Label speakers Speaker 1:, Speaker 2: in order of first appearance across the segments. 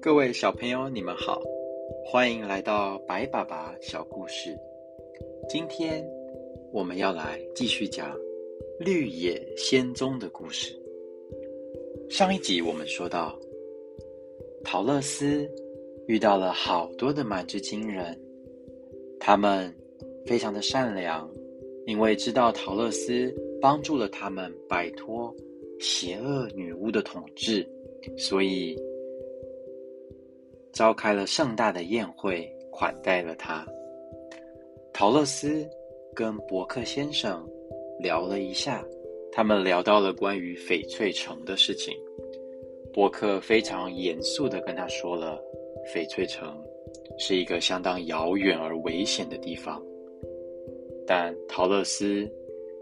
Speaker 1: 各位小朋友，你们好，欢迎来到白爸爸小故事。今天我们要来继续讲绿野仙踪的故事。上一集我们说到，陶乐斯遇到了好多的满之金人，他们非常的善良，因为知道陶乐斯帮助了他们摆脱邪恶女巫的统治，所以。召开了盛大的宴会，款待了他。陶乐斯跟伯克先生聊了一下，他们聊到了关于翡翠城的事情。伯克非常严肃的跟他说了，翡翠城是一个相当遥远而危险的地方。但陶乐斯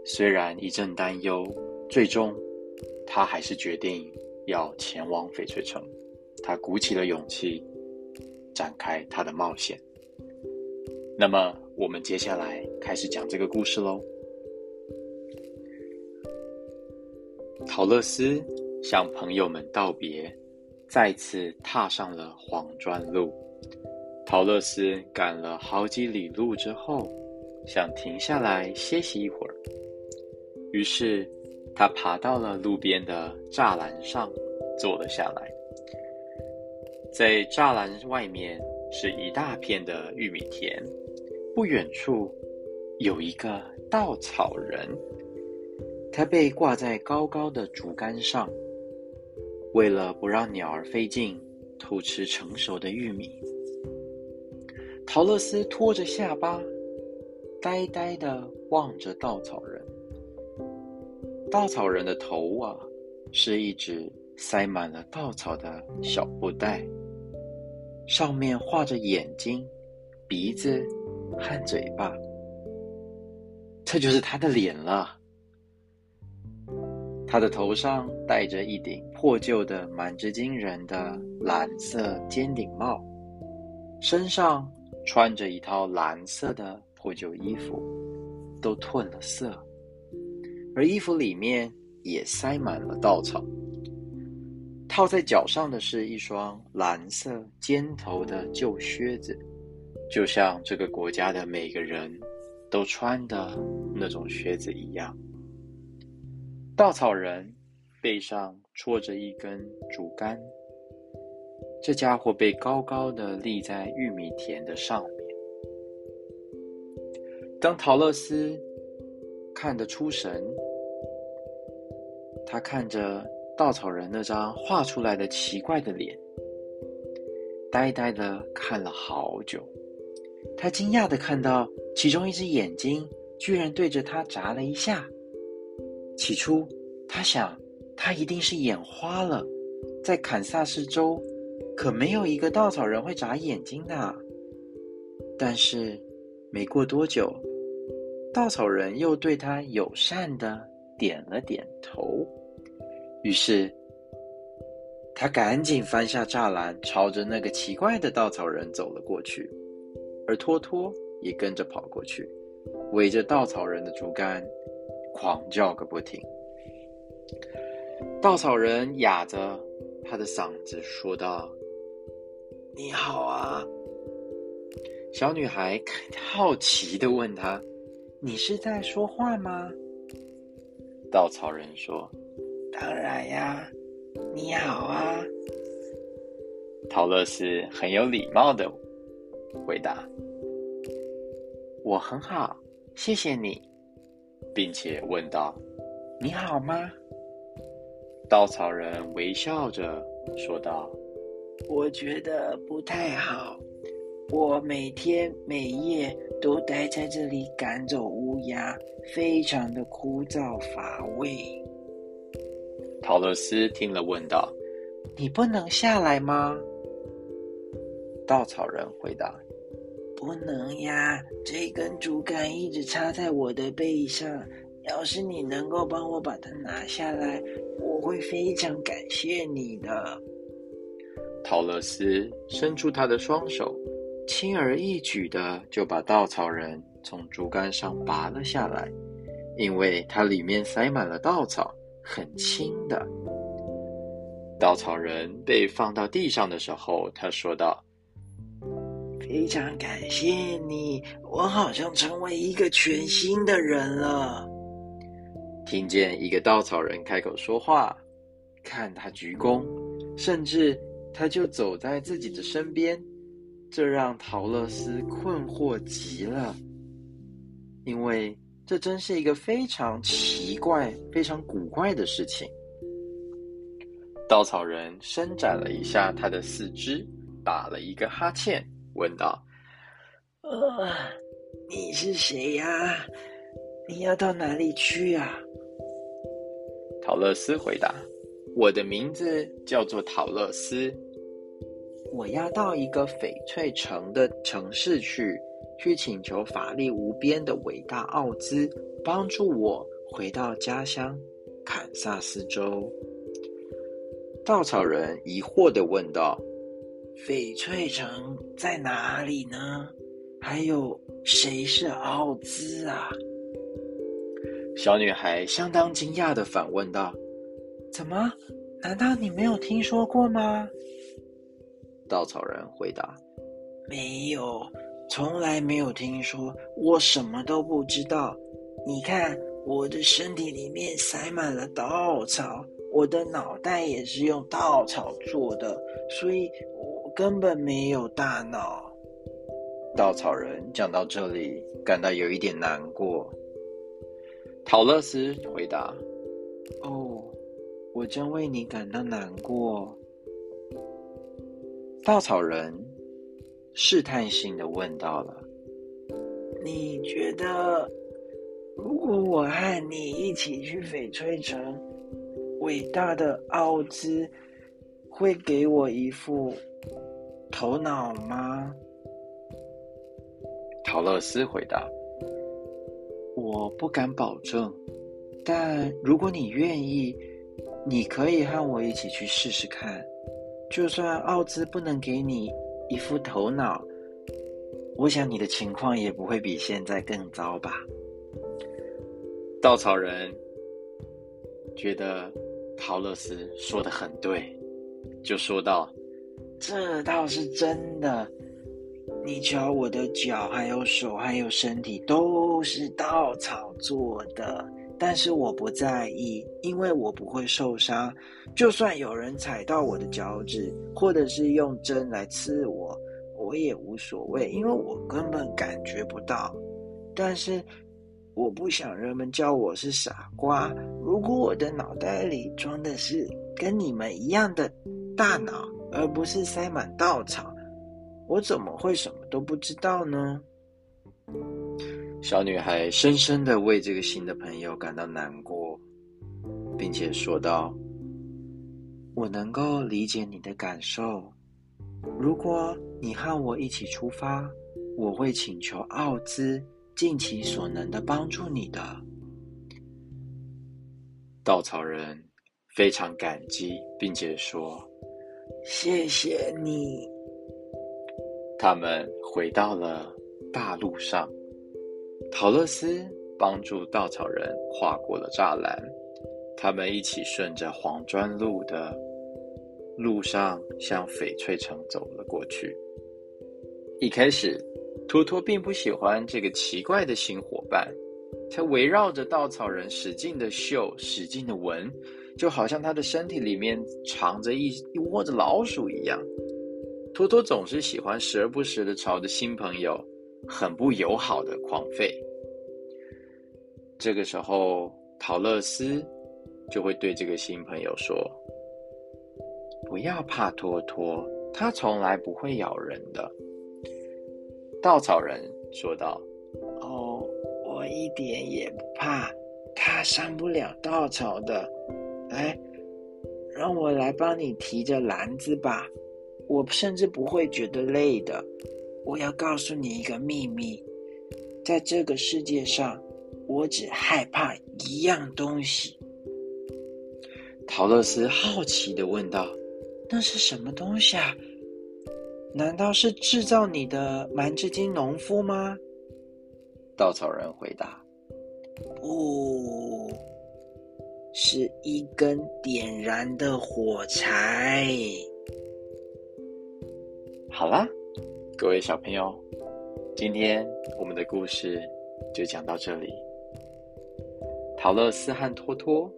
Speaker 1: 虽然一阵担忧，最终他还是决定要前往翡翠城。他鼓起了勇气。展开他的冒险。那么，我们接下来开始讲这个故事喽。陶乐斯向朋友们道别，再次踏上了黄砖路。陶乐斯赶了好几里路之后，想停下来歇息一会儿。于是，他爬到了路边的栅栏上，坐了下来。在栅栏外面是一大片的玉米田，不远处有一个稻草人，他被挂在高高的竹竿上，为了不让鸟儿飞进偷吃成熟的玉米。陶乐斯托着下巴，呆呆的望着稻草人。稻草人的头啊，是一只塞满了稻草的小布袋。上面画着眼睛、鼻子和嘴巴，这就是他的脸了。他的头上戴着一顶破旧的满之金人的蓝色尖顶帽，身上穿着一套蓝色的破旧衣服，都褪了色，而衣服里面也塞满了稻草。套在脚上的是一双蓝色尖头的旧靴子，就像这个国家的每个人都穿的那种靴子一样。稻草人背上戳着一根竹竿，这家伙被高高的立在玉米田的上。当陶乐斯看得出神，他看着。稻草人那张画出来的奇怪的脸，呆呆的看了好久。他惊讶的看到其中一只眼睛居然对着他眨了一下。起初，他想他一定是眼花了，在堪萨斯州可没有一个稻草人会眨眼睛的。但是，没过多久，稻草人又对他友善的点了点头。于是，他赶紧翻下栅栏，朝着那个奇怪的稻草人走了过去，而托托也跟着跑过去，围着稻草人的竹竿，狂叫个不停。稻草人哑着他的嗓子说道：“你好啊！”小女孩好奇的问他：“你是在说话吗？”稻草人说。当然呀，你好啊，陶乐斯很有礼貌的回答：“我很好，谢谢你。”并且问道：“你好吗？”稻草人微笑着说道：“我觉得不太好，我每天每夜都待在这里赶走乌鸦，非常的枯燥乏味。”陶乐斯听了，问道：“你不能下来吗？”稻草人回答：“不能呀，这根竹竿一直插在我的背上。要是你能够帮我把它拿下来，我会非常感谢你的。”陶乐斯伸出他的双手，轻而易举的就把稻草人从竹竿上拔了下来，因为它里面塞满了稻草，很轻的。稻草人被放到地上的时候，他说道：“
Speaker 2: 非常感谢你，我好像成为一个全新的人了。”
Speaker 1: 听见一个稻草人开口说话，看他鞠躬，甚至他就走在自己的身边，这让陶乐斯困惑极了，因为这真是一个非常奇怪、非常古怪的事情。稻草人伸展了一下他的四肢，打了一个哈欠，问道：“
Speaker 2: 呃，你是谁呀？你要到哪里去呀？”
Speaker 1: 陶乐斯回答：“我的名字叫做陶乐斯，我要到一个翡翠城的城市去，去请求法力无边的伟大奥兹帮助我回到家乡堪萨斯州。”稻草人疑惑的问道：“
Speaker 2: 翡翠城在哪里呢？还有谁是奥兹啊？”
Speaker 1: 小女孩相当惊讶的反问道：“
Speaker 2: 怎么？难道你没有听说过吗？”
Speaker 1: 稻草人回答：“
Speaker 2: 没有，从来没有听说，我什么都不知道。你看，我的身体里面塞满了稻草。”我的脑袋也是用稻草做的，所以我根本没有大脑。
Speaker 1: 稻草人讲到这里，感到有一点难过。陶乐斯回答：“
Speaker 2: 哦，我真为你感到难过。”
Speaker 1: 稻草人试探性的问到了：“
Speaker 2: 你觉得，如果我和你一起去翡翠城？”伟大的奥兹会给我一副头脑吗？
Speaker 1: 陶乐斯回答：“我不敢保证，但如果你愿意，你可以和我一起去试试看。就算奥兹不能给你一副头脑，我想你的情况也不会比现在更糟吧。”稻草人觉得。陶乐斯说的很对，就说道：“
Speaker 2: 这倒是真的。你瞧，我的脚、还有手、还有身体都是稻草做的，但是我不在意，因为我不会受伤。就算有人踩到我的脚趾，或者是用针来刺我，我也无所谓，因为我根本感觉不到。但是……”我不想人们叫我是傻瓜。如果我的脑袋里装的是跟你们一样的大脑，而不是塞满稻草，我怎么会什么都不知道呢？
Speaker 1: 小女孩深深的为这个新的朋友感到难过，并且说道：“我能够理解你的感受。如果你和我一起出发，我会请求奥兹。”尽其所能的帮助你的稻草人非常感激，并且说：“
Speaker 2: 谢谢你。”
Speaker 1: 他们回到了大路上，陶乐斯帮助稻草人跨过了栅栏，他们一起顺着黄砖路的路上向翡翠城走了过去。一开始。托托并不喜欢这个奇怪的新伙伴，他围绕着稻草人使劲的嗅，使劲的闻，就好像他的身体里面藏着一一窝子老鼠一样。托托总是喜欢时而不时的朝着新朋友很不友好的狂吠。这个时候，陶乐斯就会对这个新朋友说：“不要怕托托，他从来不会咬人的。”稻草人说道：“
Speaker 2: 哦，我一点也不怕，他伤不了稻草的。来，让我来帮你提着篮子吧，我甚至不会觉得累的。我要告诉你一个秘密，在这个世界上，我只害怕一样东西。”
Speaker 1: 陶乐斯好奇的问道：“
Speaker 2: 那是什么东西啊？”难道是制造你的蛮子金农夫吗？
Speaker 1: 稻草人回答：“
Speaker 2: 不是一根点燃的火柴。”
Speaker 1: 好啦，各位小朋友，今天我们的故事就讲到这里。陶乐斯和托托，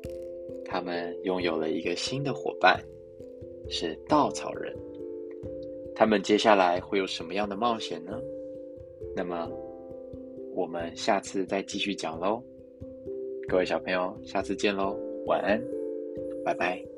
Speaker 1: 他们拥有了一个新的伙伴，是稻草人。他们接下来会有什么样的冒险呢？那么，我们下次再继续讲喽。各位小朋友，下次见喽，晚安，拜拜。